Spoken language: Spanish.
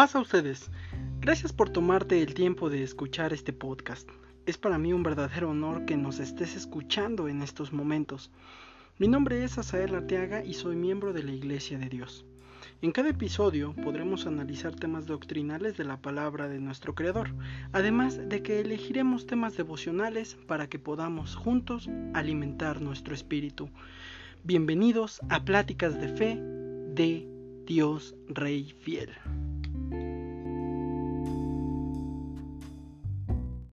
Pasa a ustedes. Gracias por tomarte el tiempo de escuchar este podcast. Es para mí un verdadero honor que nos estés escuchando en estos momentos. Mi nombre es Asael Arteaga y soy miembro de la Iglesia de Dios. En cada episodio podremos analizar temas doctrinales de la palabra de nuestro Creador, además de que elegiremos temas devocionales para que podamos juntos alimentar nuestro espíritu. Bienvenidos a Pláticas de Fe de Dios Rey Fiel. thank you